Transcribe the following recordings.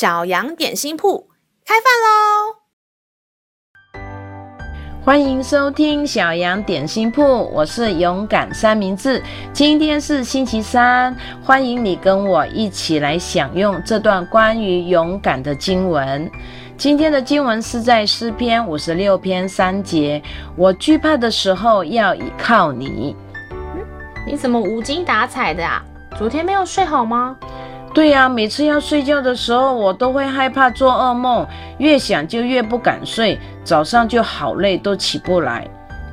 小羊点心铺开饭喽！欢迎收听小羊点心铺，我是勇敢三明治。今天是星期三，欢迎你跟我一起来享用这段关于勇敢的经文。今天的经文是在诗篇五十六篇三节。我惧怕的时候要倚靠你。嗯，你怎么无精打采的啊？昨天没有睡好吗？对呀，每次要睡觉的时候，我都会害怕做噩梦，越想就越不敢睡，早上就好累，都起不来。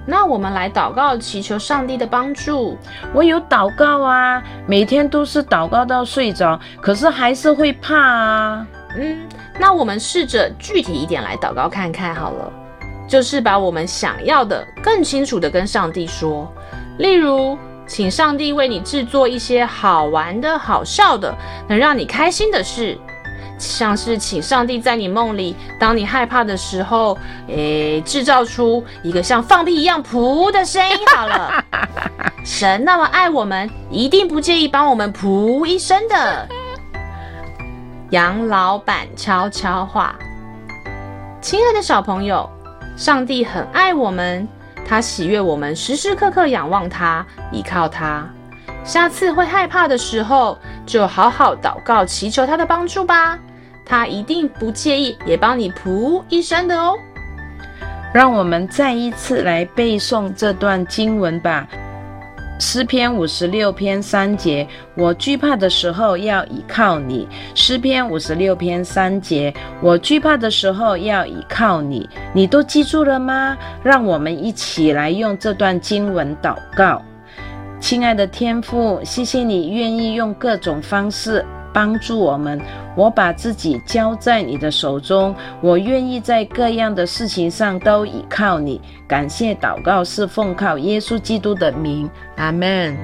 那我们来祷告，祈求上帝的帮助。我有祷告啊，每天都是祷告到睡着，可是还是会怕啊。嗯，那我们试着具体一点来祷告看看好了，就是把我们想要的更清楚的跟上帝说，例如。请上帝为你制作一些好玩的、好笑的、能让你开心的事，像是请上帝在你梦里，当你害怕的时候，诶，制造出一个像放屁一样“噗”的声音。好了，神那么爱我们，一定不介意帮我们“噗”一声的。杨老板悄悄话：亲爱的小朋友，上帝很爱我们。他喜悦我们时时刻刻仰望他，依靠他。下次会害怕的时候，就好好祷告，祈求他的帮助吧。他一定不介意，也帮你噗一声的哦。让我们再一次来背诵这段经文吧。诗篇五十六篇三节，我惧怕的时候要倚靠你。诗篇五十六篇三节，我惧怕的时候要倚靠你。你都记住了吗？让我们一起来用这段经文祷告。亲爱的天父，谢谢你愿意用各种方式。帮助我们，我把自己交在你的手中，我愿意在各样的事情上都依靠你。感谢祷告是奉靠耶稣基督的名，阿门。